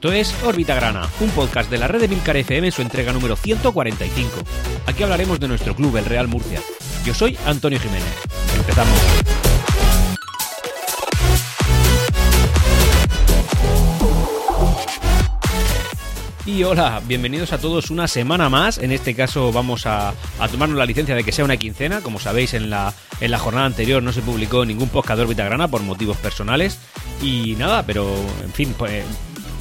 Esto es Órbita Grana, un podcast de la red de Milcar FM en su entrega número 145. Aquí hablaremos de nuestro club, el Real Murcia. Yo soy Antonio Jiménez. Empezamos. Y hola, bienvenidos a todos una semana más. En este caso vamos a, tomarnos la licencia de que sea una quincena. Como sabéis, en la, en la jornada anterior no se publicó ningún podcast de órbita grana por motivos personales. Y nada, pero en fin, pues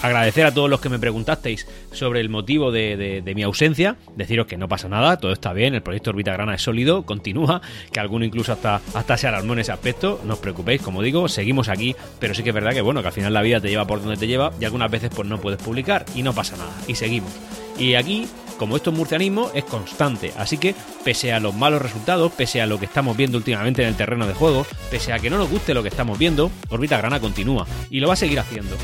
agradecer a todos los que me preguntasteis sobre el motivo de, mi ausencia, deciros que no pasa nada, todo está bien, el proyecto Orbita Grana es sólido, continúa, que alguno incluso hasta, hasta se alarmó en ese aspecto, no os preocupéis, como digo, seguimos aquí, pero sí que es verdad que bueno, que al final la vida te lleva por donde te lleva y algunas veces pues no puedes publicar y no pasa nada, y seguimos. Y aquí como esto es murcianismo, es constante. Así que, pese a los malos resultados, pese a lo que estamos viendo últimamente en el terreno de juego, pese a que no nos guste lo que estamos viendo, Orbita Grana continúa y lo va a seguir haciendo.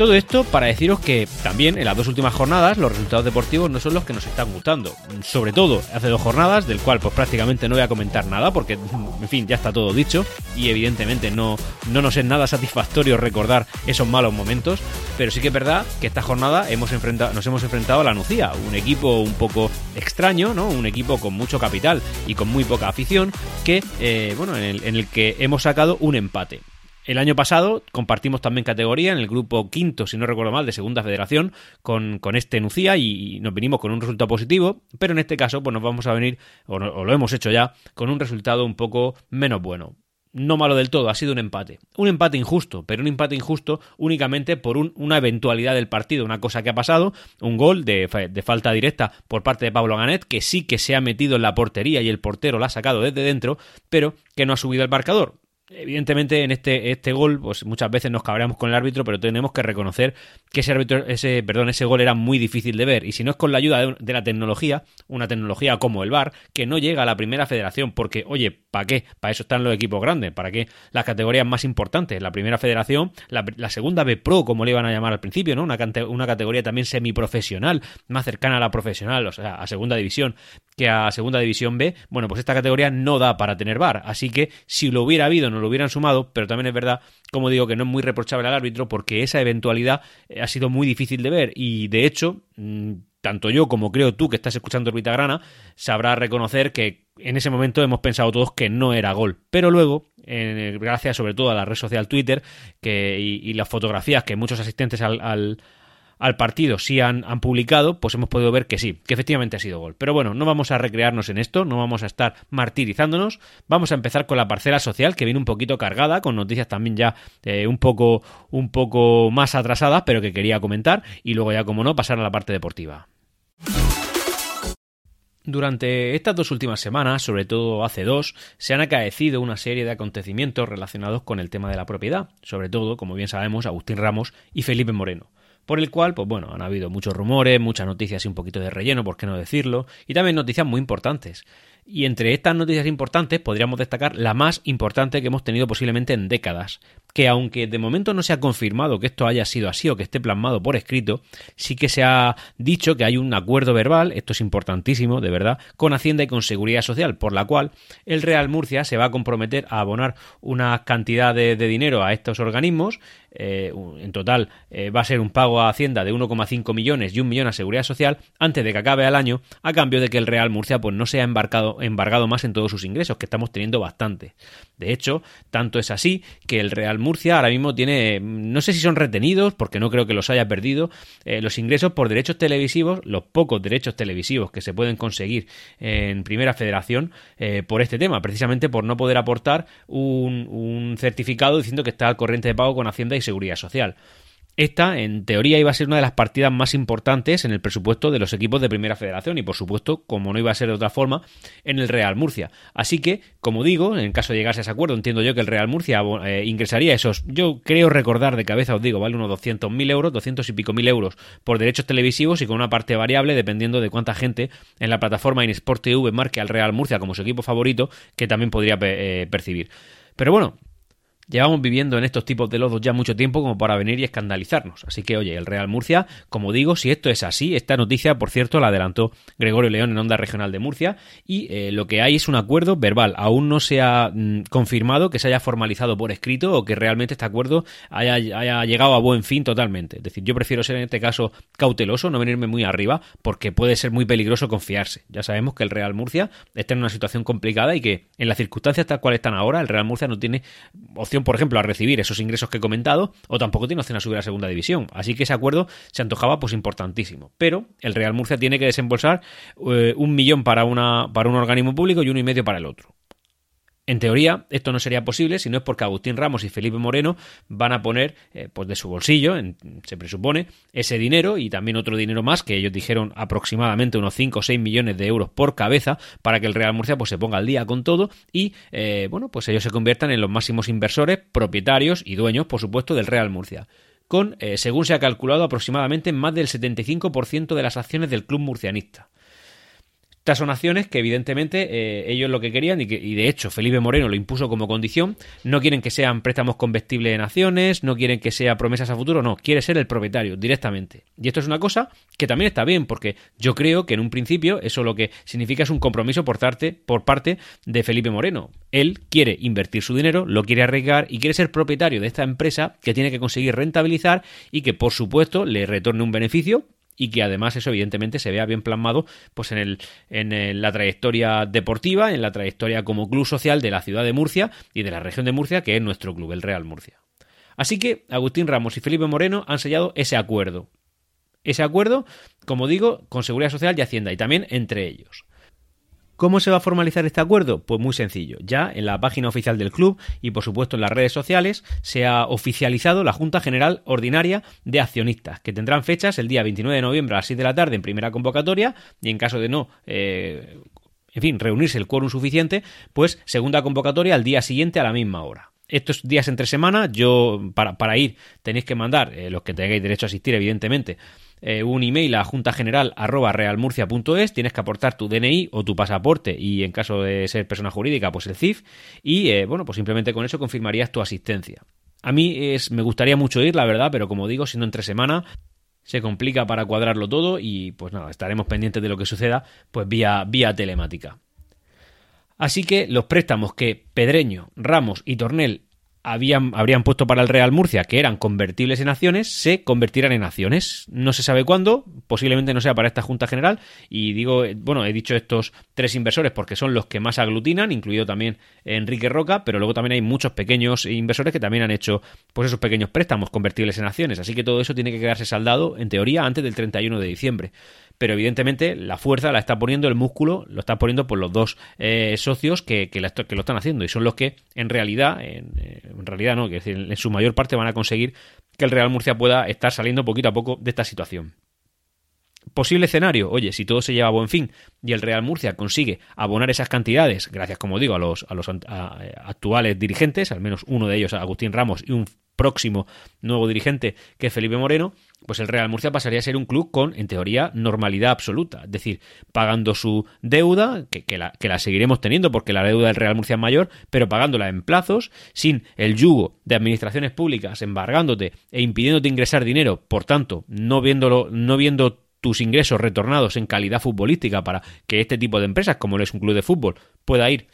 Todo esto para deciros que también en las dos últimas jornadas los resultados deportivos no son los que nos están gustando. Sobre todo hace dos jornadas, del cual pues prácticamente no voy a comentar nada porque, en fin, ya está todo dicho y evidentemente no, no nos es nada satisfactorio recordar esos malos momentos. Pero sí que es verdad que esta jornada hemos enfrentado, nos hemos enfrentado a la Nucía, un equipo un poco extraño, ¿no? Un equipo con mucho capital y con muy poca afición que, eh, bueno, en el, en el que hemos sacado un empate. El año pasado compartimos también categoría en el grupo quinto, si no recuerdo mal, de Segunda Federación con, con este Nucía y nos vinimos con un resultado positivo, pero en este caso pues nos vamos a venir, o, lo hemos hecho ya, con un resultado un poco menos bueno no malo del todo, ha sido un empate. Un empate injusto, pero un empate injusto únicamente por una eventualidad del partido, una cosa que ha pasado, un gol de, de, falta directa por parte de Pablo Ganet, que sí que se ha metido en la portería y el portero la ha sacado desde dentro, pero que no ha subido el marcador. Evidentemente, en este, este gol, pues muchas veces nos cabreamos con el árbitro, pero tenemos que reconocer que ese árbitro, ese, perdón, ese gol era muy difícil de ver. Y si no es con la ayuda de, la tecnología, una tecnología como el VAR, que no llega a la primera federación, porque, oye, ¿para qué? Para eso están los equipos grandes, ¿para qué? Las categorías más importantes, la primera federación, la, segunda B Pro, como le iban a llamar al principio, ¿no? Una, una categoría también semiprofesional, más cercana a la profesional, o sea, a segunda división, que a segunda división B. Bueno, pues esta categoría no da para tener VAR. Así que si lo hubiera habido, no lo hubieran sumado, pero también es verdad, como digo, que no es muy reprochable al árbitro porque esa eventualidad eh, ha sido muy difícil de ver y de hecho, mm, tanto yo como creo tú que estás escuchando Orbita Grana, sabrás reconocer que en ese momento hemos pensado todos que no era gol. Pero luego, gracias sobre todo a la red social Twitter que, y, las fotografías que muchos asistentes al al partido sí han, han, publicado, pues hemos podido ver que sí, que efectivamente ha sido gol. Pero bueno, no vamos a recrearnos en esto, no vamos a estar martirizándonos. Vamos a empezar con la parcela social, que viene un poquito cargada, con noticias también ya eh, un, poco, un poco más atrasadas, pero que quería comentar. Y luego ya, como no, pasar a la parte deportiva. Durante estas dos últimas semanas, sobre todo hace dos, se han acaecido una serie de acontecimientos relacionados con el tema de la propiedad, sobre todo, como bien sabemos, Agustín Ramos y Felipe Moreno por el cual, pues bueno, han habido muchos rumores, muchas noticias y un poquito de relleno, por qué no decirlo, y también noticias muy importantes. Y entre estas noticias importantes podríamos destacar la más importante que hemos tenido posiblemente en décadas, que aunque de momento no se ha confirmado que esto haya sido así o que esté plasmado por escrito, sí que se ha dicho que hay un acuerdo verbal, esto es importantísimo, de verdad, con Hacienda y con Seguridad Social, por la cual el Real Murcia se va a comprometer a abonar una cantidad de, dinero a estos organismos, eh, en total eh, va a ser un pago a Hacienda de 1,5 millones y un millón a Seguridad Social antes de que acabe el año, a cambio de que el Real Murcia pues no sea embarcado embargado más en todos sus ingresos, que estamos teniendo bastante. De hecho, tanto es así que el Real Murcia ahora mismo tiene, no sé si son retenidos, porque no creo que los haya perdido, eh, los ingresos por derechos televisivos, los pocos derechos televisivos que se pueden conseguir en Primera Federación eh, por este tema, precisamente por no poder aportar un, un certificado diciendo que está al corriente de pago con Hacienda y Seguridad Social. Esta, en teoría, iba a ser una de las partidas más importantes en el presupuesto de los equipos de Primera Federación y, por supuesto, como no iba a ser de otra forma, en el Real Murcia. Así que, como digo, en caso de llegarse a ese acuerdo, entiendo yo que el Real Murcia eh, ingresaría esos, yo creo recordar de cabeza, os digo, vale unos 200.000 euros, 200 y pico mil euros por derechos televisivos y con una parte variable dependiendo de cuánta gente en la plataforma InSport TV marque al Real Murcia como su equipo favorito, que también podría eh, percibir. Pero bueno, llevamos viviendo en estos tipos de lodos ya mucho tiempo como para venir y escandalizarnos. Así que, oye, el Real Murcia, como digo, si esto es así, esta noticia, por cierto, la adelantó Gregorio León en Onda Regional de Murcia, y eh, lo que hay es un acuerdo verbal. Aún no se ha mm, confirmado que se haya formalizado por escrito o que realmente este acuerdo haya, haya llegado a buen fin totalmente. Es decir, yo prefiero ser en este caso cauteloso, no venirme muy arriba, porque puede ser muy peligroso confiarse. Ya sabemos que el Real Murcia está en una situación complicada y que en las circunstancias tal cual están ahora, el Real Murcia no tiene opción, por ejemplo, a recibir esos ingresos que he comentado, o tampoco tiene opción a subir a segunda división. Así que ese acuerdo se antojaba pues importantísimo. Pero el Real Murcia tiene que desembolsar eh, un millón para, una, para un organismo público y uno y medio para el otro. En teoría, esto no sería posible si no es porque Agustín Ramos y Felipe Moreno van a poner eh, pues de su bolsillo, se presupone, ese dinero y también otro dinero más, que ellos dijeron aproximadamente unos 5 o 6 millones de euros por cabeza, para que el Real Murcia pues, se ponga al día con todo y eh, bueno, pues ellos se conviertan en los máximos inversores, propietarios y dueños, por supuesto, del Real Murcia con, eh, según se ha calculado, aproximadamente más del 75% de las acciones del club murcianista. Estas son acciones que evidentemente eh, ellos lo que querían y, que, y de hecho Felipe Moreno lo impuso como condición, no quieren que sean préstamos convertibles en acciones, no quieren que sea promesas a futuro, no, quiere ser el propietario directamente. Y esto es una cosa que también está bien porque yo creo que en un principio eso lo que significa es un compromiso por parte, por parte de Felipe Moreno. Él quiere invertir su dinero, lo quiere arriesgar y quiere ser propietario de esta empresa que tiene que conseguir rentabilizar y que por supuesto le retorne un beneficio y que además eso evidentemente se vea bien plasmado pues en, el, en la trayectoria deportiva, en la trayectoria como club social de la ciudad de Murcia y de la región de Murcia, que es nuestro club, el Real Murcia. Así que Agustín Ramos y Felipe Moreno han sellado ese acuerdo. Ese acuerdo, como digo, con Seguridad Social y Hacienda y también entre ellos. ¿Cómo se va a formalizar este acuerdo? Pues muy sencillo. Ya en la página oficial del club y por supuesto en las redes sociales se ha oficializado la Junta General Ordinaria de Accionistas, que tendrán fechas el día 29 de noviembre a las 6 de la tarde en primera convocatoria y en caso de no eh, en fin, reunirse el quórum suficiente, pues segunda convocatoria al día siguiente a la misma hora. Estos días entre semana, yo para, ir tenéis que mandar, eh, los que tengáis derecho a asistir, evidentemente, eh, un email a juntageneral.realmurcia.es, tienes que aportar tu DNI o tu pasaporte y en caso de ser persona jurídica, pues el CIF y eh, bueno, pues simplemente con eso confirmarías tu asistencia. A mí es, me gustaría mucho ir, la verdad, pero como digo, siendo entre semana, se complica para cuadrarlo todo y pues nada, estaremos pendientes de lo que suceda pues vía, vía telemática. Así que los préstamos que Pedreño, Ramos y Tornel habían, habrían puesto para el Real Murcia, que eran convertibles en acciones, se convertirán en acciones. No se sabe cuándo, posiblemente no sea para esta Junta General. Y digo, eh, bueno, he dicho estos tres inversores porque son los que más aglutinan, incluido también Enrique Roca, pero luego también hay muchos pequeños inversores que también han hecho pues esos pequeños préstamos convertibles en acciones. Así que todo eso tiene que quedarse saldado, en teoría, antes del 31 de diciembre pero evidentemente la fuerza la está poniendo el músculo, lo están poniendo por los dos eh, socios que, que, lo están haciendo y son los que en realidad, en, eh, realidad no, que en su mayor parte van a conseguir que el Real Murcia pueda estar saliendo poquito a poco de esta situación. Posible escenario, oye, si todo se lleva a buen fin y el Real Murcia consigue abonar esas cantidades, gracias, como digo, a los, a los actuales dirigentes, al menos uno de ellos, Agustín Ramos, y un próximo nuevo dirigente que es Felipe Moreno, pues el Real Murcia pasaría a ser un club con, en teoría, normalidad absoluta. Es decir, pagando su deuda, que, la, que la seguiremos teniendo porque la deuda del Real Murcia es mayor, pero pagándola en plazos, sin el yugo de administraciones públicas embargándote e impidiéndote ingresar dinero, por tanto, no viéndolo, no viendo tus ingresos retornados en calidad futbolística para que este tipo de empresas, como lo es un club de fútbol, pueda ir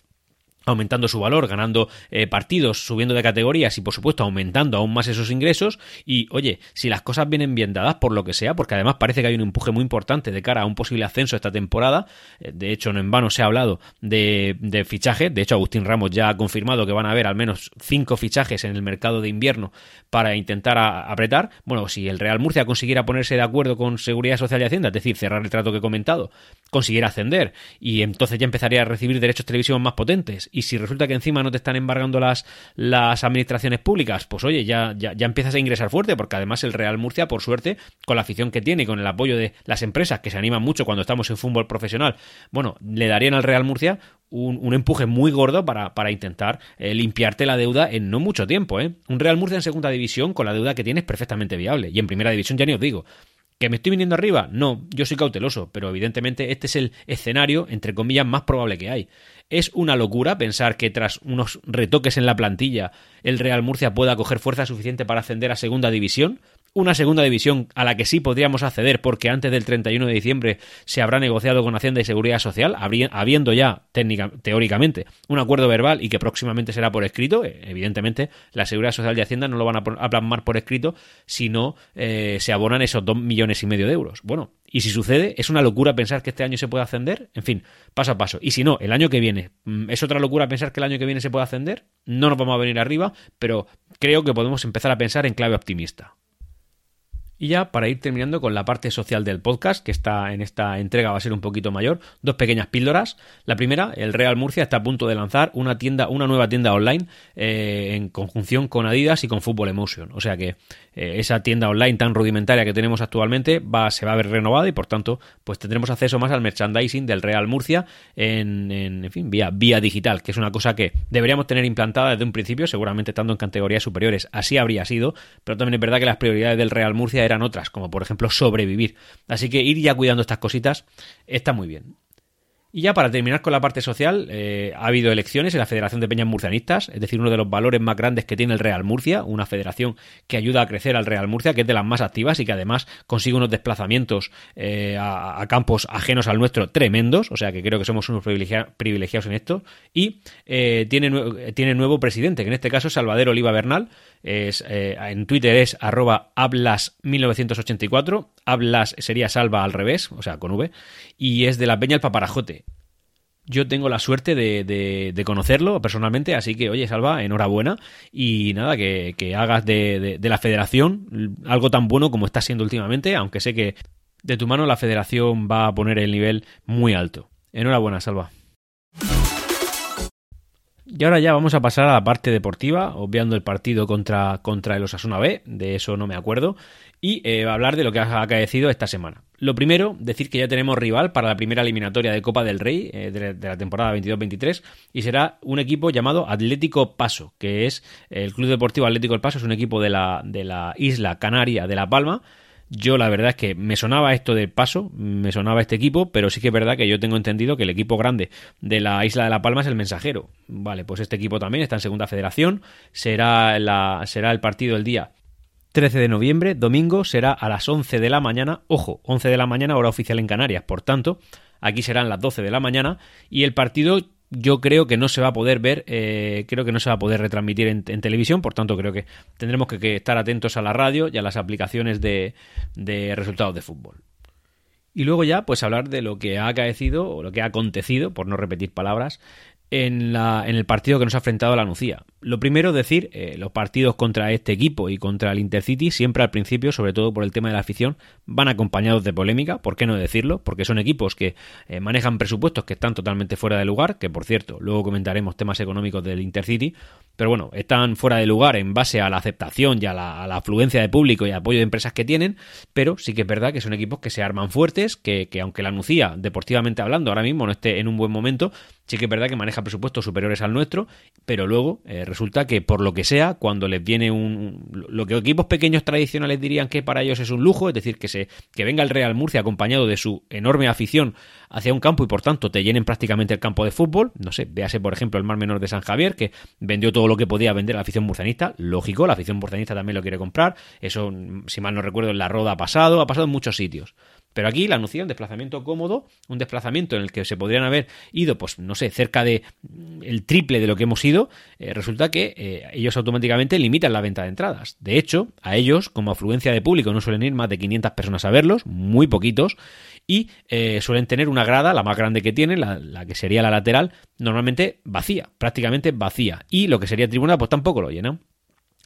aumentando su valor, ganando eh, partidos, subiendo de categorías y por supuesto aumentando aún más esos ingresos. Y oye, si las cosas vienen bien dadas por lo que sea, porque además parece que hay un empuje muy importante de cara a un posible ascenso esta temporada, eh, de hecho no en vano se ha hablado de, de fichaje, de hecho Agustín Ramos ya ha confirmado que van a haber al menos cinco fichajes en el mercado de invierno para intentar apretar, bueno, si el Real Murcia consiguiera ponerse de acuerdo con Seguridad Social y Hacienda, es decir, cerrar el trato que he comentado, consiguiera ascender y entonces ya empezaría a recibir derechos televisivos más potentes y si resulta que encima no te están embargando las, las administraciones públicas, pues oye, ya, ya, ya empiezas a ingresar fuerte, porque además el Real Murcia, por suerte, con la afición que tiene y con el apoyo de las empresas que se animan mucho cuando estamos en fútbol profesional, bueno, le darían al Real Murcia un, un, empuje muy gordo para, para intentar eh, limpiarte la deuda en no mucho tiempo. ¿eh? Un Real Murcia en segunda división con la deuda que tiene es perfectamente viable. Y en primera división ya ni os digo ¿Que me estoy viniendo arriba? No, yo soy cauteloso, pero evidentemente este es el escenario, entre comillas, más probable que hay. Es una locura pensar que tras unos retoques en la plantilla el Real Murcia pueda coger fuerza suficiente para ascender a segunda división una segunda división a la que sí podríamos acceder porque antes del 31 de diciembre se habrá negociado con Hacienda y Seguridad Social, habiendo ya técnica, teóricamente un acuerdo verbal y que próximamente será por escrito. Eh, evidentemente, la Seguridad Social y Hacienda no lo van a, plasmar por escrito si no eh, se abonan esos dos millones y medio de euros. Bueno, y si sucede, es una locura pensar que este año se puede ascender. En fin, paso a paso. Y si no, el año que viene, mm, ¿es otra locura pensar que el año que viene se puede ascender? No nos vamos a venir arriba, pero creo que podemos empezar a pensar en clave optimista. Y ya para ir terminando con la parte social del podcast, que está en esta entrega va a ser un poquito mayor, dos pequeñas píldoras. La primera, el Real Murcia está a punto de lanzar una tienda, una nueva tienda online eh, en conjunción con Adidas y con Football Emotion. O sea que eh, esa tienda online tan rudimentaria que tenemos actualmente va, se va a ver renovada y por tanto pues tendremos acceso más al merchandising del Real Murcia en, en, fin, vía, vía digital, que es una cosa que deberíamos tener implantada desde un principio, seguramente estando en categorías superiores. Así habría sido, pero también es verdad que las prioridades del Real Murcia eran otras, como por ejemplo sobrevivir. Así que ir ya cuidando estas cositas está muy bien. Y ya para terminar con la parte social, eh, ha habido elecciones en la Federación de Peñas Murcianistas, es decir, uno de los valores más grandes que tiene el Real Murcia, una federación que ayuda a crecer al Real Murcia, que es de las más activas y que además consigue unos desplazamientos eh, a, campos ajenos al nuestro tremendos, o sea que creo que somos unos privilegiados en esto. Y eh, tiene, tiene nuevo presidente, que en este caso es Salvador Oliva Bernal, es, en Twitter es arroba hablas1984, hablas sería salva al revés, o sea, con V, y es de la Peña El Paparajote. Yo tengo la suerte de, conocerlo personalmente, así que, oye, Salva, enhorabuena. Y nada, que, hagas de, de, la federación algo tan bueno como está siendo últimamente, aunque sé que de tu mano la federación va a poner el nivel muy alto. Enhorabuena, Salva. Y ahora ya vamos a pasar a la parte deportiva, obviando el partido contra, contra el Osasuna B, de eso no me acuerdo, y eh, hablar de lo que ha acaecido esta semana. Lo primero, decir que ya tenemos rival para la primera eliminatoria de Copa del Rey eh, de, la temporada 22-23 y será un equipo llamado Atlético Paso, que es el Club Deportivo Atlético El Paso, es un equipo de la, de la isla canaria de La Palma, yo la verdad es que me sonaba esto del paso, me sonaba este equipo, pero sí que es verdad que yo tengo entendido que el equipo grande de la isla de La Palma es el mensajero. Vale, pues este equipo también está en segunda federación, será, la, será el partido el día 13 de noviembre, domingo, será a las 11 de la mañana, ojo, 11 de la mañana hora oficial en Canarias, por tanto, aquí serán las 12 de la mañana y el partido yo creo que no se va a poder ver, eh, creo que no se va a poder retransmitir en, televisión, por tanto creo que tendremos que, estar atentos a la radio y a las aplicaciones de, de resultados de fútbol. Y luego ya, pues hablar de lo que ha acaecido o lo que ha acontecido, por no repetir palabras, en, la, en el partido que nos ha enfrentado la Nucía. Lo primero, decir, eh, los partidos contra este equipo y contra el Intercity, siempre al principio, sobre todo por el tema de la afición, van acompañados de polémica, ¿por qué no decirlo? Porque son equipos que eh, manejan presupuestos que están totalmente fuera de lugar, que por cierto, luego comentaremos temas económicos del Intercity, pero bueno, están fuera de lugar en base a la aceptación y a la, afluencia de público y apoyo de empresas que tienen, pero sí que es verdad que son equipos que se arman fuertes, que, que aunque la Nucía, deportivamente hablando, ahora mismo no esté en un buen momento, sí que es verdad que maneja presupuestos superiores al nuestro, pero luego eh, resulta que por lo que sea, cuando les viene un lo que equipos pequeños tradicionales dirían que para ellos es un lujo, es decir, que se que venga el Real Murcia acompañado de su enorme afición hacia un campo y por tanto te llenen prácticamente el campo de fútbol, no sé, véase por ejemplo el Mar Menor de San Javier que vendió todo lo que podía vender a la afición murcianista, lógico, la afición murcianista también lo quiere comprar, eso si mal no recuerdo en la Roda ha pasado, ha pasado en muchos sitios. Pero aquí la un desplazamiento cómodo, un desplazamiento en el que se podrían haber ido, pues no sé, cerca de mm, el triple de lo que hemos ido, eh, resulta que eh, ellos automáticamente limitan la venta de entradas. De hecho, a ellos, como afluencia de público, no suelen ir más de 500 personas a verlos, muy poquitos, y eh, suelen tener una grada, la más grande que tienen, la, la, que sería la lateral, normalmente vacía, prácticamente vacía. Y lo que sería tribuna, pues tampoco lo llenan.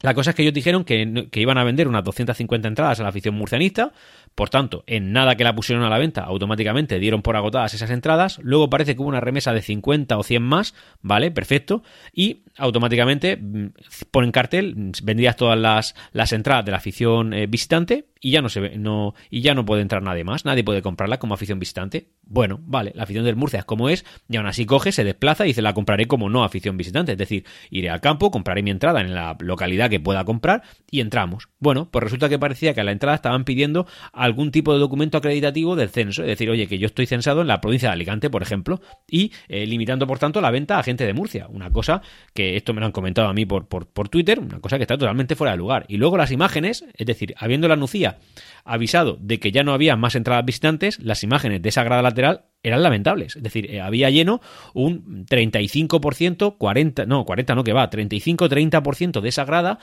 La cosa es que ellos dijeron que, iban a vender unas 250 entradas a la afición murcianista, por tanto, en nada que la pusieron a la venta, automáticamente dieron por agotadas esas entradas, luego parece que hubo una remesa de 50 o 100 más, ¿vale? Perfecto, y automáticamente mm, ponen cartel, mm, vendías todas las, las entradas de la afición eh, visitante y ya no se ve, no, y ya no puede entrar nadie más, nadie puede comprarla como afición visitante. Bueno, vale, la afición del Murcia es como es, y aún así coge, se desplaza y se la compraré como no afición visitante, es decir, iré al campo, compraré mi entrada en la localidad que pueda comprar y entramos. Bueno, pues resulta que parecía que a la entrada estaban pidiendo algún tipo de documento acreditativo del censo, es decir, oye, que yo estoy censado en la provincia de Alicante, por ejemplo, y eh, limitando, por tanto, la venta a gente de Murcia. Una cosa que esto me lo han comentado a mí por, por, por Twitter, una cosa que está totalmente fuera de lugar. Y luego las imágenes, es decir, habiendo la Nucía avisado de que ya no había más entradas visitantes, las imágenes de esa grada lateral eran lamentables. Es decir, eh, había lleno un 35%, 40, no, 40 no que va, 35-30% de esa grada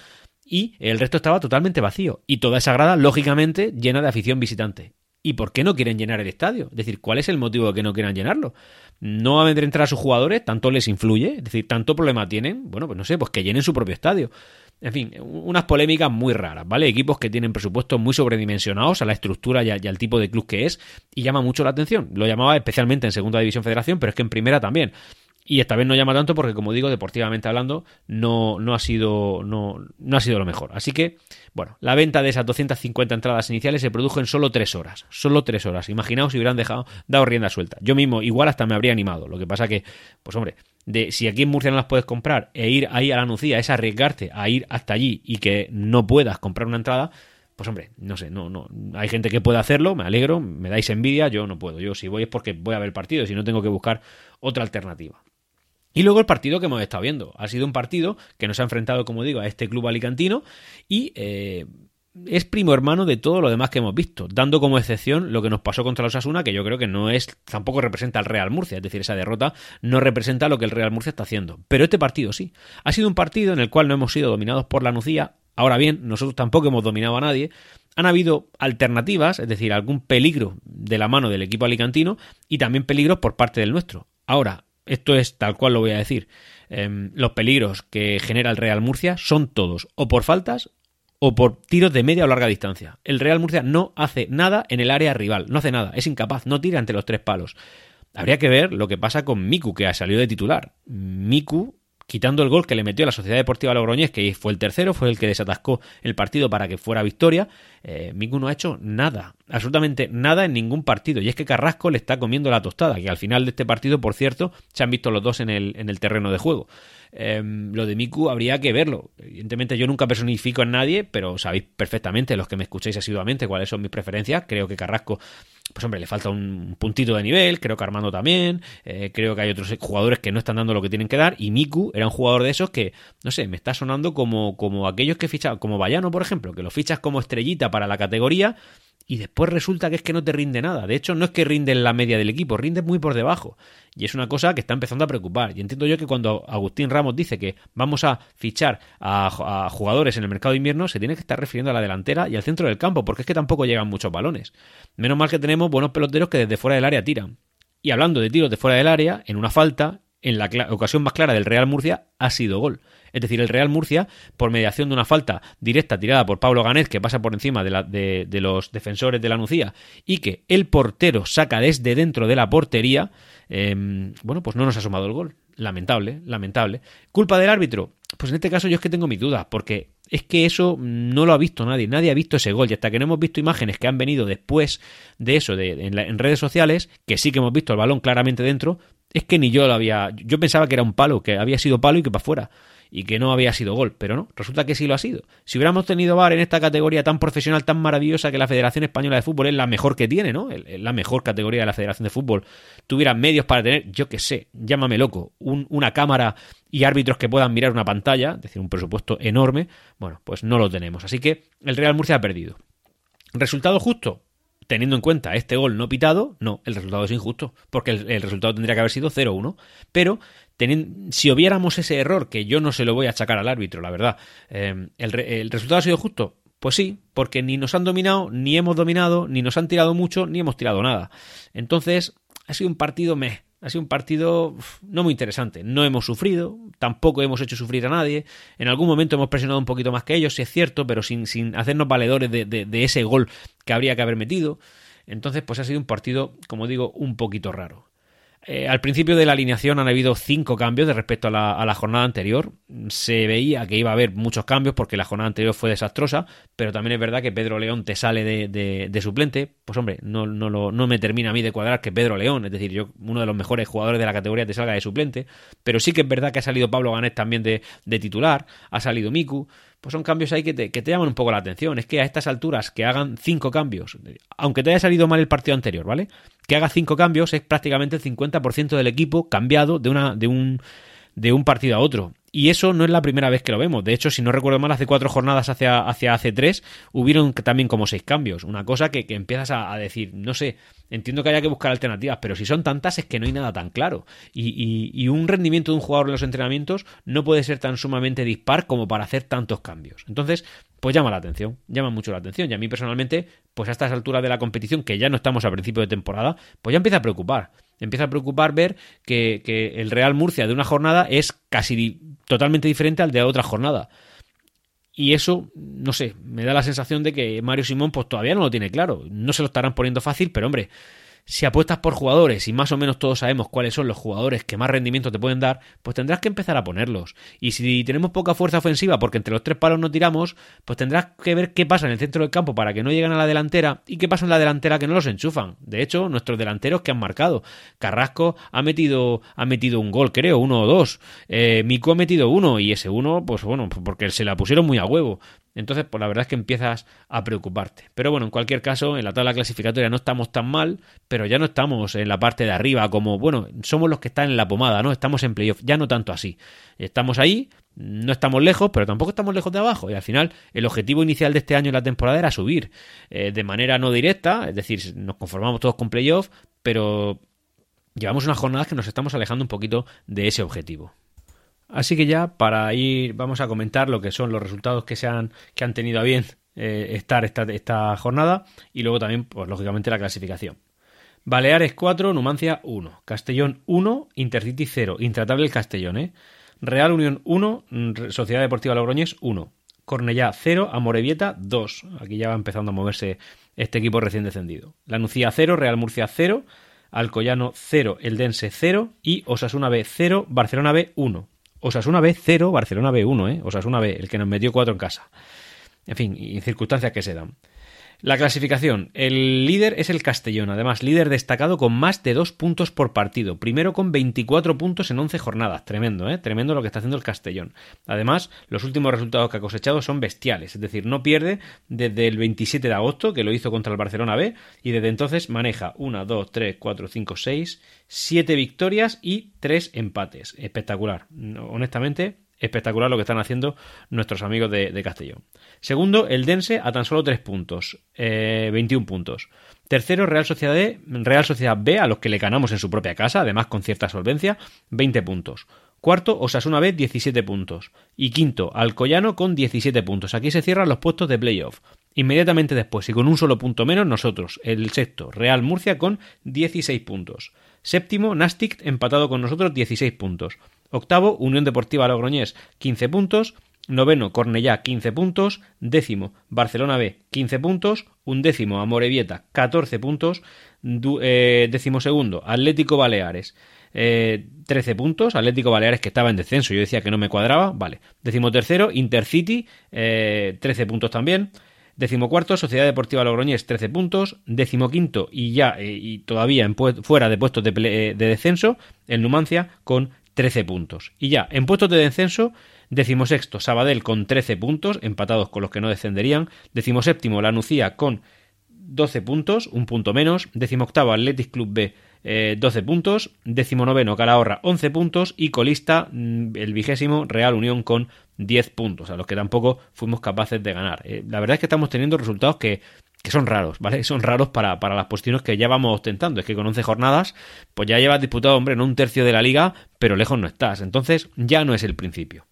y el resto estaba totalmente vacío. Y toda esa grada, lógicamente, llena de afición visitante. ¿Y por qué no quieren llenar el estadio? Es decir, ¿cuál es el motivo de que no quieran llenarlo? ¿No a entrar a sus jugadores? ¿Tanto les influye? Es decir, ¿tanto problema tienen? Bueno, pues no sé, pues que llenen su propio estadio. En fin, unas polémicas muy raras, ¿vale? Equipos que tienen presupuestos muy sobredimensionados a la estructura y, al tipo de club que es y llama mucho la atención. Lo llamaba especialmente en Segunda División Federación, pero es que en Primera también. Y esta vez no llama tanto porque, como digo, deportivamente hablando, no, no, ha sido, no, no ha sido lo mejor. Así que, bueno, la venta de esas 250 entradas iniciales se produjo en solo tres horas. Solo tres horas. Imaginaos si hubieran dejado, dado rienda suelta. Yo mismo, igual hasta me habría animado. Lo que pasa que, pues hombre, de si aquí en Murcia no las puedes comprar e ir ahí a la Nucía es arriesgarte a ir hasta allí y que no puedas comprar una entrada, pues hombre, no sé, no, no, hay gente que puede hacerlo, me alegro, me dais envidia, yo no puedo. Yo si voy es porque voy a ver partido, si no tengo que buscar otra alternativa. Y luego el partido que hemos estado viendo. Ha sido un partido que nos ha enfrentado, como digo, a este club alicantino y eh, es primo hermano de todo lo demás que hemos visto, dando como excepción lo que nos pasó contra los Asuna, que yo creo que no es, tampoco representa al Real Murcia, es decir, esa derrota no representa lo que el Real Murcia está haciendo. Pero este partido sí. Ha sido un partido en el cual no hemos sido dominados por la Nucía. Ahora bien, nosotros tampoco hemos dominado a nadie. Han habido alternativas, es decir, algún peligro de la mano del equipo alicantino y también peligros por parte del nuestro. Ahora, esto es tal cual lo voy a decir. Em, los peligros que genera el Real Murcia son todos o por faltas o por tiros de media o larga distancia. El Real Murcia no hace nada en el área rival, no hace nada, es incapaz, no tira entre los tres palos. Habría que ver lo que pasa con Miku, que ha salido de titular. Miku quitando el gol que le metió a la Sociedad Deportiva Logroñés, que fue el tercero, fue el que desatascó el partido para que fuera victoria, eh, Miku no ha hecho nada, absolutamente nada en ningún partido. Y es que Carrasco le está comiendo la tostada, que al final de este partido, por cierto, se han visto los dos en el, en el terreno de juego. Em, lo de Miku habría que verlo. Evidentemente yo nunca personifico en nadie, pero sabéis perfectamente, los que me escucháis asiduamente, cuáles son mis preferencias. Creo que Carrasco pues hombre, le falta un puntito de nivel, creo que Armando también, eh, creo que hay otros jugadores que no están dando lo que tienen que dar, y Miku era un jugador de esos que, no sé, me está sonando como, como aquellos que fichan, como Bayano, por ejemplo, que lo fichas como estrellita para la categoría, y después resulta que es que no te rinde nada. De hecho, no es que rinde en la media del equipo, rinde muy por debajo. Y es una cosa que está empezando a preocupar. Y entiendo yo que cuando Agustín Ramos dice que vamos a fichar a, jugadores en el mercado de invierno, se tiene que estar refiriendo a la delantera y al centro del campo, porque es que tampoco llegan muchos balones. Menos mal que tenemos buenos peloteros que desde fuera del área tiran. Y hablando de tiros de fuera del área, en una falta, en la ocasión más clara del Real Murcia, ha sido gol. Es decir, el Real Murcia, por mediación de una falta directa tirada por Pablo Ganés, que pasa por encima de, de, los defensores de la Nucía, y que el portero saca desde dentro de la portería, em, bueno, pues no nos ha sumado el gol. Lamentable, lamentable. ¿Culpa del árbitro? Pues en este caso yo es que tengo mis dudas, porque es que eso no lo ha visto nadie, nadie ha visto ese gol y hasta que no hemos visto imágenes que han venido después de eso de, en, en, redes sociales, que sí que hemos visto el balón claramente dentro, es que ni yo lo había, yo pensaba que era un palo, que había sido palo y que para afuera y que no había sido gol, pero no, resulta que sí lo ha sido. Si hubiéramos tenido VAR en esta categoría tan profesional, tan maravillosa que la Federación Española de Fútbol es la mejor que tiene, ¿no? La mejor categoría de la Federación de Fútbol, tuviera medios para tener, yo qué sé, llámame loco, una cámara y árbitros que puedan mirar una pantalla, es decir, un presupuesto enorme, bueno, pues no lo tenemos. Así que el Real Murcia ha perdido. ¿Resultado justo? teniendo en cuenta este gol no pitado, no, el resultado es injusto, porque el, resultado tendría que haber sido 0-1. Pero si hubiéramos ese error, que yo no se lo voy a achacar al árbitro, la verdad, eh, el, resultado ha sido justo. Pues sí, porque ni nos han dominado, ni hemos dominado, ni nos han tirado mucho, ni hemos tirado nada. Entonces, ha sido un partido meh. Ha sido un partido no muy interesante. No hemos sufrido, tampoco hemos hecho sufrir a nadie. En algún momento hemos presionado un poquito más que ellos, si es cierto, pero sin, sin hacernos valedores de, de ese gol que habría que haber metido. Entonces, pues ha sido un partido, como digo, un poquito raro. Eh, al principio de la alineación han habido cinco cambios de respecto a la, jornada anterior. Se veía que iba a haber muchos cambios porque la jornada anterior fue desastrosa, pero también es verdad que Pedro León te sale de, suplente. Pues hombre, no, no, no me termina a mí de cuadrar que Pedro León, es decir, yo uno de los mejores jugadores de la categoría, te salga de suplente. Pero sí que es verdad que ha salido Pablo Ganet también de, titular, ha salido Miku. Pues son cambios ahí que te, que te llaman un poco la atención. Es que a estas alturas que hagan cinco cambios, aunque te haya salido mal el partido anterior, ¿vale? Que haga cinco cambios es prácticamente el 50% del equipo cambiado de, una, de, un, de un partido a otro. Y eso no es la primera vez que lo vemos. De hecho, si no recuerdo mal, hace cuatro jornadas hacia, hacia hace tres, hubieron también como seis cambios. Una cosa que, que empiezas a, decir, no sé, entiendo que haya que buscar alternativas, pero si son tantas es que no hay nada tan claro. Y, y, un rendimiento de un jugador en los entrenamientos no puede ser tan sumamente dispar como para hacer tantos cambios. Entonces, pues llama la atención, llama mucho la atención. Y a mí personalmente, pues a estas alturas de la competición, que ya no estamos a principio de temporada, pues ya empieza a preocupar empieza a preocupar ver que, que, el Real Murcia de una jornada es casi totalmente diferente al de otra jornada. Y eso, no sé, me da la sensación de que Mario Simón pues todavía no lo tiene claro. No se lo estarán poniendo fácil, pero hombre, si apuestas por jugadores y más o menos todos sabemos cuáles son los jugadores que más rendimiento te pueden dar, pues tendrás que empezar a ponerlos. Y si tenemos poca fuerza ofensiva porque entre los tres palos no tiramos, pues tendrás que ver qué pasa en el centro del campo para que no lleguen a la delantera y qué pasa en la delantera que no los enchufan. De hecho, nuestros delanteros que han marcado. Carrasco ha metido, ha metido un gol, creo, uno o dos. Eh, Mico ha metido uno y ese uno, pues bueno, porque se la pusieron muy a huevo. Entonces, pues la verdad es que empiezas a preocuparte. Pero bueno, en cualquier caso, en la tabla clasificatoria no estamos tan mal, ya no estamos en la parte de arriba como, bueno, somos los que están en la pomada, ¿no? Estamos en playoff, ya no tanto así. Estamos ahí, no estamos lejos, pero tampoco estamos lejos de abajo. Y al final, el objetivo inicial de este año en la temporada era subir eh, de manera no directa, es decir, nos conformamos todos con playoff, pero llevamos unas jornadas que nos estamos alejando un poquito de ese objetivo. Así que ya para ir, vamos a comentar lo que son los resultados que se han, que han tenido a bien eh, estar esta, esta jornada y luego también, pues lógicamente, la clasificación. Baleares 4, Numancia 1, Castellón 1, Intercity 0, intratable el Castellón, ¿eh? Real Unión 1, Sociedad Deportiva Logroñés 1, Cornellá 0, Amorebieta 2. Aquí ya va empezando a moverse este equipo recién descendido. La Nucía 0, Real Murcia 0, Alcoyano 0, Eldense 0 y Osasuna B 0, Barcelona B 1. Osasuna B 0, Barcelona B 1, ¿eh? Osasuna B, el que nos metió 4 en casa. En fin, y circunstancias que se dan. La clasificación. El líder es el Castellón, además líder destacado con más de dos puntos por partido. Primero con 24 puntos en 11 jornadas. Tremendo, ¿eh? Tremendo lo que está haciendo el Castellón. Además, los últimos resultados que ha cosechado son bestiales. Es decir, no pierde desde el 27 de agosto, que lo hizo contra el Barcelona B, y desde entonces maneja 1, 2, 3, 4, 5, 6, 7 victorias y 3 empates. Espectacular. Honestamente, espectacular lo que están haciendo nuestros amigos de, Castellón. Segundo, el Dense a tan solo 3 puntos, 21 eh, puntos. Tercero, Real Sociedad, Real Sociedad B, a los que le ganamos en su propia casa, además con cierta solvencia, 20 puntos. Cuarto, Osasuna B, 17 puntos. Y quinto, Alcoyano con 17 puntos. Aquí se cierran los puestos de playoff. Inmediatamente después, y con un solo punto menos, nosotros, el sexto, Real Murcia con 16 puntos. Séptimo, Nastic empatado con nosotros 16 puntos. Octavo, Unión Deportiva Logroñés, 15 puntos. Noveno, Cornellá, 15 puntos. Décimo, Barcelona B, 15 puntos. Undécimo, Amorebieta, 14 puntos. Eh, décimo segundo, Atlético Baleares, 13 eh, puntos. Atlético Baleares que estaba en descenso, yo decía que no me cuadraba. Vale. Décimo tercero, Intercity, 13 eh, puntos también. Decimocuarto, Sociedad Deportiva Logroñés, 13 puntos. Decimoquinto, y ya, y todavía fuera de puestos de, de, descenso, el Numancia con 13 puntos. Y ya, en puestos de descenso, decimosexto Sabadell con 13 puntos, empatados con los que no descenderían. Decimoséptimo La Nucía con 12 puntos, un punto menos. Decimoctavo Athletic Club B, 12 eh, puntos. Decimonoveno Calahorra, 11 puntos. Y colista, mm, el vigésimo Real Unión con 10 puntos, a los que tampoco fuimos capaces de ganar. Eh, la verdad es que estamos teniendo resultados que que son raros, ¿vale? Son raros para, para las posiciones que ya vamos ostentando. Es que con 11 jornadas, pues ya llevas disputado, hombre, no un tercio de la liga, pero lejos no estás. Entonces ya no es el principio.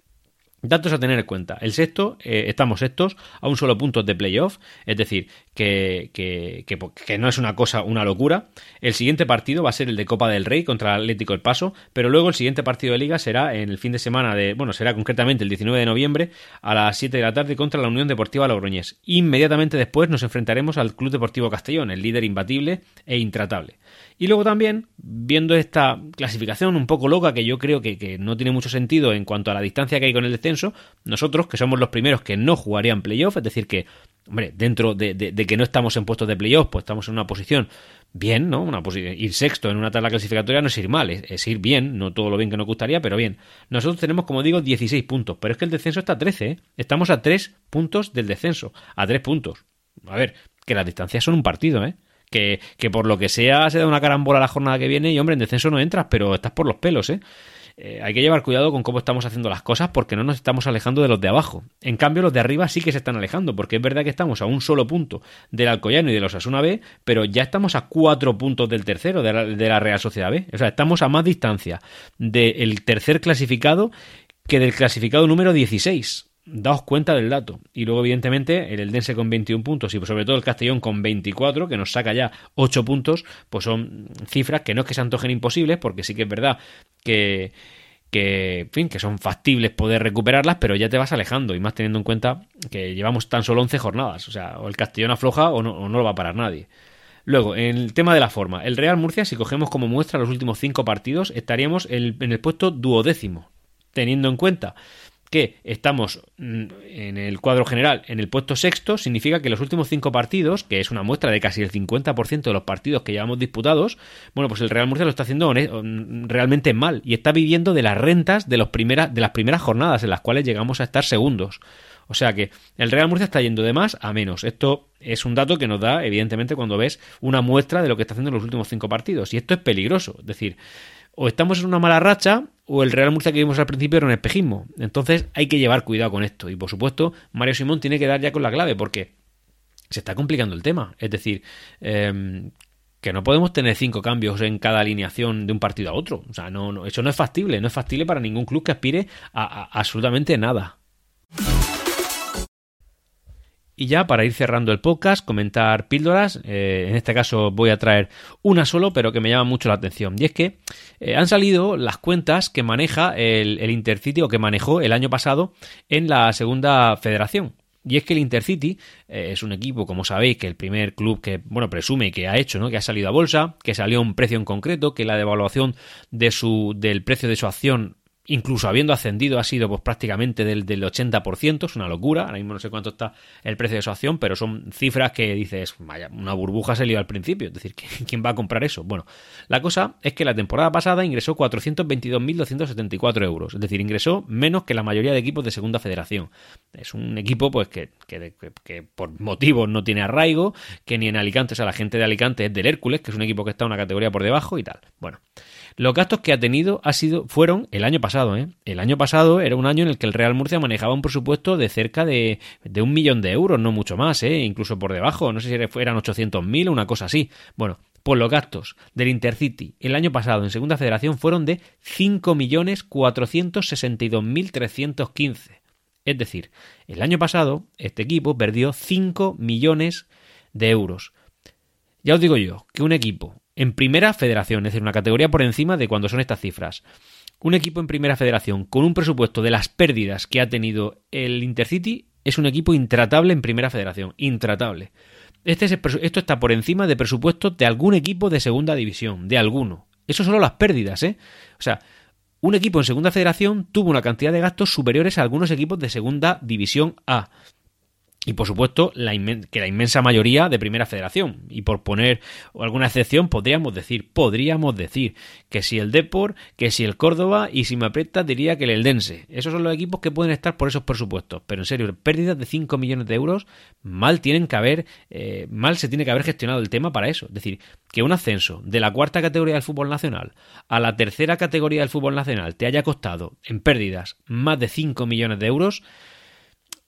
Datos a tener en cuenta. El sexto, eh, estamos sextos a un solo punto de playoff, es decir, que, que, que, no es una cosa, una locura. El siguiente partido va a ser el de Copa del Rey contra el Atlético El Paso, pero luego el siguiente partido de liga será en el fin de semana de, bueno, será concretamente el 19 de noviembre a las 7 de la tarde contra la Unión Deportiva Logroñés. Inmediatamente después nos enfrentaremos al Club Deportivo Castellón, el líder imbatible e intratable. Y luego también, viendo esta clasificación un poco loca, que yo creo que, no tiene mucho sentido en cuanto a la distancia que hay con el descenso, nosotros, que somos los primeros que no jugarían playoff, es decir, que, hombre, dentro de, de que no estamos en puestos de playoff, pues estamos en una posición bien, ¿no? Una ir sexto en una tabla clasificatoria no es ir mal, es, ir bien, no todo lo bien que nos gustaría, pero bien. Nosotros tenemos, como digo, 16 puntos, pero es que el descenso está a 13, ¿eh? Estamos a 3 puntos del descenso, a 3 puntos. A ver, que las distancias son un partido, ¿eh? Que, que por lo que sea se da una carambola la jornada que viene y, hombre, en descenso no entras, pero estás por los pelos, ¿eh? Eh, hay que llevar cuidado con cómo estamos haciendo las cosas porque no nos estamos alejando de los de abajo. En cambio, los de arriba sí que se están alejando, porque es verdad que estamos a un solo punto del Alcoyano y de los Asuna B, pero ya estamos a cuatro puntos del tercero, de la, Real Sociedad B. O sea, estamos a más distancia del tercer clasificado que del clasificado número 16 daos cuenta del dato. Y luego, evidentemente, el Eldense con 21 puntos y sobre todo el Castellón con 24, que nos saca ya 8 puntos, pues son cifras que no es que se antojen imposibles, porque sí que es verdad que, que, fin, que son factibles poder recuperarlas, pero ya te vas alejando, y más teniendo en cuenta que llevamos tan solo 11 jornadas. O sea, o el Castellón afloja o no, o no lo va a parar nadie. Luego, en el tema de la forma, el Real Murcia, si cogemos como muestra los últimos 5 partidos, estaríamos en el puesto duodécimo, teniendo en cuenta que estamos mm, en el cuadro general en el puesto sexto, significa que los últimos cinco partidos, que es una muestra de casi el 50% de los partidos que llevamos disputados, bueno, pues el Real Murcia lo está haciendo mm, realmente mal y está viviendo de las rentas de, los primeras, de las primeras jornadas en las cuales llegamos a estar segundos. O sea que el Real Murcia está yendo de más a menos. Esto es un dato que nos da, evidentemente, cuando ves una muestra de lo que está haciendo en los últimos cinco partidos. Y esto es peligroso. Es decir, o estamos en una mala racha o el Real Murcia que vimos al principio era un espejismo. Entonces hay que llevar cuidado con esto. Y por supuesto, Mario Simón tiene que dar ya con la clave porque se está complicando el tema. Es decir, em, que no podemos tener cinco cambios en cada alineación de un partido a otro. O sea, no, no, eso no es factible. No es factible para ningún club que aspire a absolutamente nada. Y ya para ir cerrando el podcast, comentar píldoras. Eh, en este caso voy a traer una solo, pero que me llama mucho la atención. Y es que eh, han salido las cuentas que maneja el, Intercity o que manejó el año pasado en la segunda federación. Y es que el Intercity eh, es un equipo, como sabéis, que el primer club que, bueno, presume que ha hecho, ¿no? Que ha salido a bolsa, que salió a un precio en concreto, que la devaluación de su, del precio de su acción incluso habiendo ascendido ha sido pues prácticamente del, del 80%, es una locura, ahora mismo no sé cuánto está el precio de su acción, pero son cifras que dices, vaya, una burbuja se lió al principio, es decir, ¿quién va a comprar eso? Bueno, la cosa es que la temporada pasada ingresó 422.274 euros, es decir, ingresó menos que la mayoría de equipos de segunda federación. Es un equipo pues que, que, que por motivos no tiene arraigo, que ni en Alicante, o sea, la gente de Alicante es del Hércules, que es un equipo que está una categoría por debajo y tal. Bueno, los gastos que ha tenido ha sido, fueron el año pasado. ¿Eh? El año pasado era un año en el que el Real Murcia manejaba un presupuesto de cerca de, un millón de euros, no mucho más, ¿eh? incluso por debajo. No sé si eran 800.000 o una cosa así. Bueno, pues los gastos del Intercity el año pasado en Segunda Federación fueron de 5.462.315. Es decir, el año pasado este equipo perdió 5 millones de euros. Ya os digo yo que un equipo en primera federación, es decir, una categoría por encima de cuando son estas cifras. Un equipo en primera federación con un presupuesto de las pérdidas que ha tenido el Intercity es un equipo intratable en primera federación, intratable. Este esto está por encima de presupuestos de algún equipo de segunda división, de alguno. Eso solo las pérdidas, ¿eh? O sea, un equipo en segunda federación tuvo una cantidad de gastos superiores a algunos equipos de segunda división A. Y por supuesto, la que la inmensa mayoría de Primera Federación. Y por poner alguna excepción, podríamos decir, podríamos decir que si el Depor, que si el Córdoba, y si me aprieta, diría que el Eldense. Esos son los equipos que pueden estar por esos presupuestos. Pero en serio, pérdidas de 5 millones de euros, mal tienen que haber, eh, mal se tiene que haber gestionado el tema para eso. Es decir, que un ascenso de la cuarta categoría del fútbol nacional a la tercera categoría del fútbol nacional te haya costado en pérdidas más de 5 millones de euros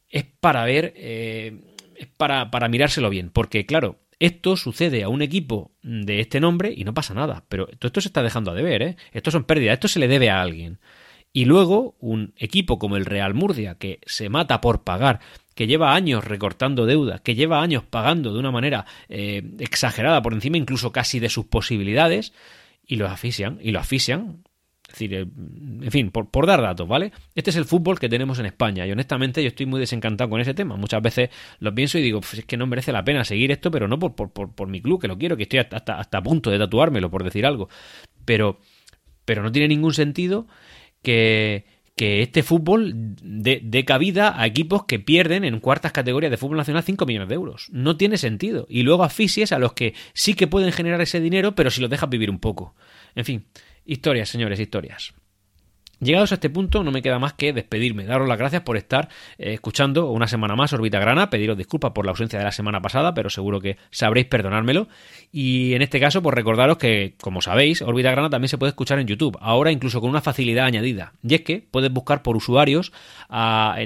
es para ver, eh, es para, para mirárselo bien, porque claro, esto sucede a un equipo de este nombre y no pasa nada, pero todo esto se está dejando a deber, ¿eh? Esto son pérdidas, esto se le debe a alguien. Y luego un equipo como el Real Murcia, que se mata por pagar, que lleva años recortando deuda, que lleva años pagando de una manera eh, exagerada, por encima incluso casi de sus posibilidades, y lo asfixian, y lo asfixian, es decir, eh, en fin, por, dar datos, ¿vale? Este es el fútbol que tenemos en España y honestamente yo estoy muy desencantado con ese tema. Muchas veces lo pienso y digo, es que no merece la pena seguir esto, pero no por, por, por, mi club, que lo quiero, que estoy hasta, hasta, a punto de tatuármelo, por decir algo. Pero, pero no tiene ningún sentido que, este fútbol dé cabida a equipos que pierden en cuartas categorías de fútbol nacional 5 millones de euros. No tiene sentido. Y luego asfixies a los que sí que pueden generar ese dinero, pero si los dejas vivir un poco. En fin, historias, señores, historias. Llegados a este punto, no me queda más que despedirme, daros las gracias por estar eh, escuchando una semana más Orbita Grana, pediros disculpas por la ausencia de la semana pasada, pero seguro que sabréis perdonármelo. Y en este caso, pues recordaros que, como sabéis, Orbita Grana también se puede escuchar en YouTube, ahora incluso con una facilidad añadida. Y es que puedes buscar por usuarios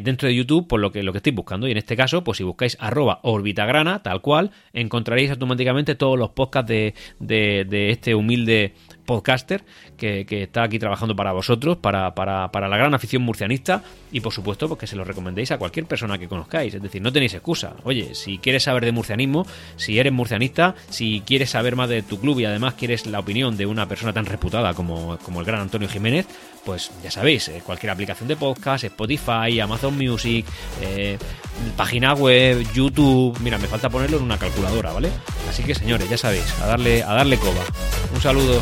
dentro de YouTube por lo que, lo que estéis buscando. Y en este caso, pues si buscáis arroba orbitagrana, tal cual, encontraréis automáticamente todos los podcasts de, de, de este humilde podcaster que, está aquí trabajando para vosotros, para, para, la gran afición murcianista y por supuesto pues que se lo recomendéis a cualquier persona que conozcáis. Es decir, no tenéis excusa. Oye, si quieres saber de murcianismo, si eres murcianista, si quieres saber más de tu club y además quieres la opinión de una persona tan reputada como, como el gran Antonio Jiménez, pues ya sabéis, eh, cualquier aplicación de podcast, Spotify, Amazon Music, eh, página web, YouTube. Mira, me falta ponerlo en una calculadora, ¿vale? Así que señores, ya sabéis, a darle, a darle coba. Un saludo.